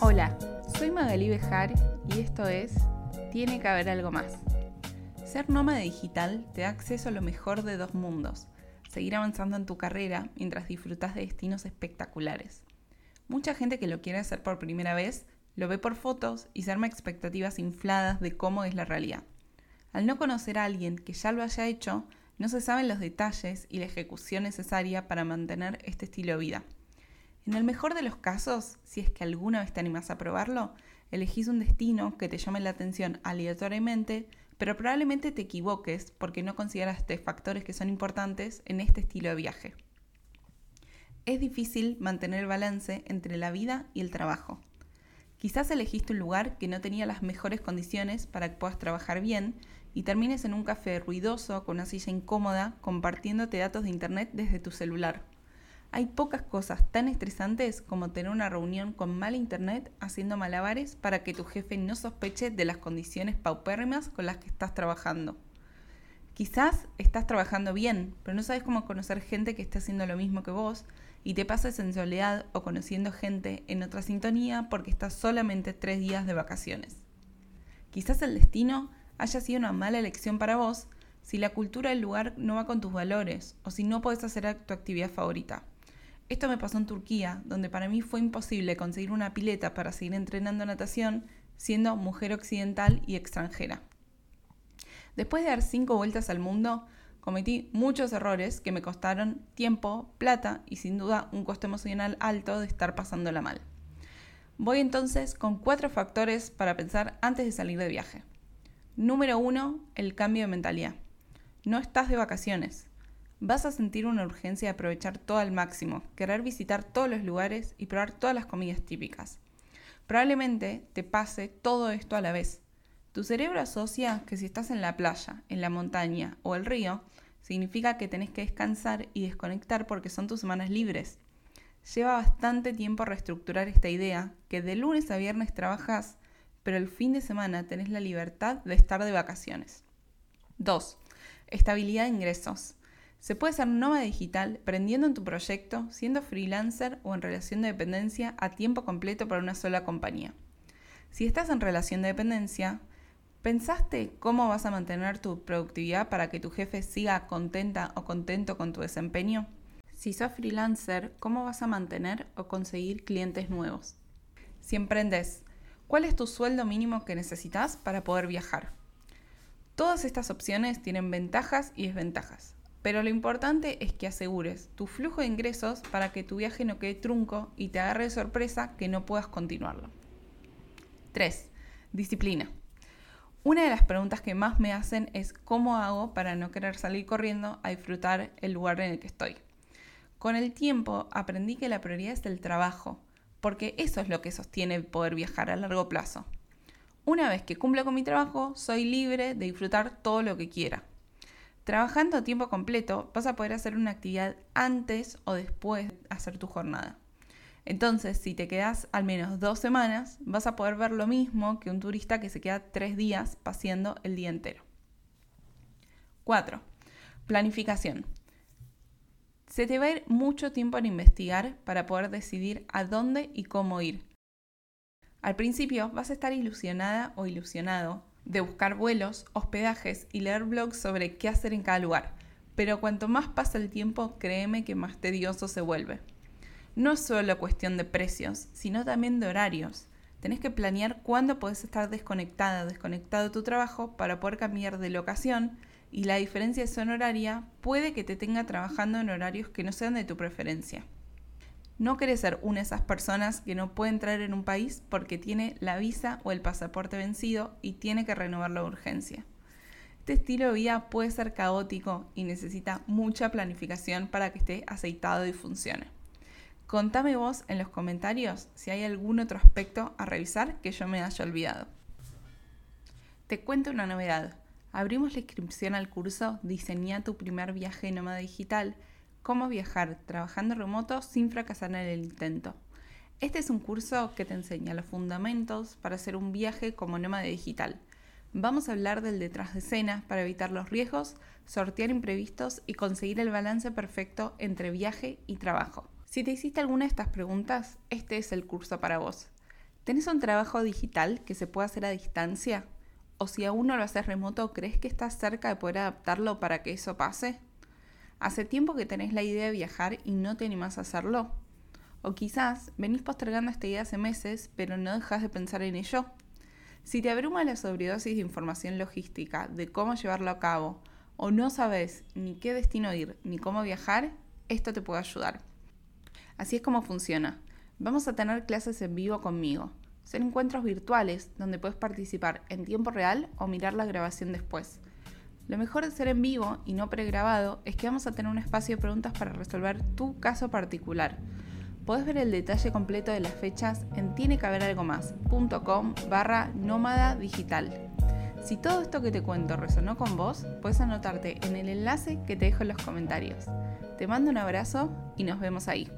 Hola, soy Magali Bejar y esto es Tiene que haber algo más. Ser nómada digital te da acceso a lo mejor de dos mundos, seguir avanzando en tu carrera mientras disfrutas de destinos espectaculares. Mucha gente que lo quiere hacer por primera vez lo ve por fotos y se arma expectativas infladas de cómo es la realidad. Al no conocer a alguien que ya lo haya hecho, no se saben los detalles y la ejecución necesaria para mantener este estilo de vida. En el mejor de los casos, si es que alguna vez te animas a probarlo, elegís un destino que te llame la atención aleatoriamente, pero probablemente te equivoques porque no consideraste factores que son importantes en este estilo de viaje. Es difícil mantener el balance entre la vida y el trabajo. Quizás elegiste un lugar que no tenía las mejores condiciones para que puedas trabajar bien y termines en un café ruidoso con una silla incómoda compartiéndote datos de internet desde tu celular. Hay pocas cosas tan estresantes como tener una reunión con mal internet haciendo malabares para que tu jefe no sospeche de las condiciones paupérrimas con las que estás trabajando. Quizás estás trabajando bien, pero no sabes cómo conocer gente que esté haciendo lo mismo que vos y te pases en soledad o conociendo gente en otra sintonía porque estás solamente tres días de vacaciones. Quizás el destino haya sido una mala elección para vos si la cultura del lugar no va con tus valores o si no puedes hacer tu actividad favorita. Esto me pasó en Turquía, donde para mí fue imposible conseguir una pileta para seguir entrenando natación siendo mujer occidental y extranjera. Después de dar cinco vueltas al mundo, cometí muchos errores que me costaron tiempo, plata y sin duda un costo emocional alto de estar pasándola mal. Voy entonces con cuatro factores para pensar antes de salir de viaje. Número uno, el cambio de mentalidad. No estás de vacaciones, Vas a sentir una urgencia de aprovechar todo al máximo, querer visitar todos los lugares y probar todas las comidas típicas. Probablemente te pase todo esto a la vez. Tu cerebro asocia que si estás en la playa, en la montaña o el río, significa que tenés que descansar y desconectar porque son tus semanas libres. Lleva bastante tiempo reestructurar esta idea, que de lunes a viernes trabajas, pero el fin de semana tenés la libertad de estar de vacaciones. 2. Estabilidad de ingresos. Se puede ser nómada digital prendiendo en tu proyecto, siendo freelancer o en relación de dependencia a tiempo completo para una sola compañía. Si estás en relación de dependencia, ¿pensaste cómo vas a mantener tu productividad para que tu jefe siga contenta o contento con tu desempeño? Si sos freelancer, ¿cómo vas a mantener o conseguir clientes nuevos? Si emprendes, ¿cuál es tu sueldo mínimo que necesitas para poder viajar? Todas estas opciones tienen ventajas y desventajas. Pero lo importante es que asegures tu flujo de ingresos para que tu viaje no quede trunco y te agarre de sorpresa que no puedas continuarlo. 3. Disciplina. Una de las preguntas que más me hacen es cómo hago para no querer salir corriendo a disfrutar el lugar en el que estoy. Con el tiempo aprendí que la prioridad es el trabajo, porque eso es lo que sostiene poder viajar a largo plazo. Una vez que cumplo con mi trabajo, soy libre de disfrutar todo lo que quiera. Trabajando a tiempo completo vas a poder hacer una actividad antes o después de hacer tu jornada. Entonces, si te quedas al menos dos semanas, vas a poder ver lo mismo que un turista que se queda tres días paseando el día entero. 4. Planificación. Se te va a ir mucho tiempo en investigar para poder decidir a dónde y cómo ir. Al principio vas a estar ilusionada o ilusionado de buscar vuelos, hospedajes y leer blogs sobre qué hacer en cada lugar. Pero cuanto más pasa el tiempo, créeme que más tedioso se vuelve. No es solo cuestión de precios, sino también de horarios. Tenés que planear cuándo podés estar desconectada o desconectado de tu trabajo para poder cambiar de locación y la diferencia de zona horaria puede que te tenga trabajando en horarios que no sean de tu preferencia. No querés ser una de esas personas que no puede entrar en un país porque tiene la visa o el pasaporte vencido y tiene que renovarlo de urgencia. Este estilo de vida puede ser caótico y necesita mucha planificación para que esté aceitado y funcione. Contame vos en los comentarios si hay algún otro aspecto a revisar que yo me haya olvidado. Te cuento una novedad. Abrimos la inscripción al curso Diseña tu primer viaje nómada digital Cómo viajar trabajando remoto sin fracasar en el intento. Este es un curso que te enseña los fundamentos para hacer un viaje como nómada digital. Vamos a hablar del detrás de escena para evitar los riesgos, sortear imprevistos y conseguir el balance perfecto entre viaje y trabajo. Si te hiciste alguna de estas preguntas, este es el curso para vos. ¿Tenés un trabajo digital que se pueda hacer a distancia? ¿O si aún no lo haces remoto, crees que estás cerca de poder adaptarlo para que eso pase? ¿Hace tiempo que tenés la idea de viajar y no te animás a hacerlo? O quizás venís postergando esta idea hace meses, pero no dejas de pensar en ello. Si te abruma la sobredosis de información logística de cómo llevarlo a cabo, o no sabes ni qué destino ir ni cómo viajar, esto te puede ayudar. Así es como funciona. Vamos a tener clases en vivo conmigo. Son encuentros virtuales donde puedes participar en tiempo real o mirar la grabación después. Lo mejor de ser en vivo y no pregrabado es que vamos a tener un espacio de preguntas para resolver tu caso particular. Puedes ver el detalle completo de las fechas en tienecaberalgomás.com barra nómada digital. Si todo esto que te cuento resonó con vos, puedes anotarte en el enlace que te dejo en los comentarios. Te mando un abrazo y nos vemos ahí.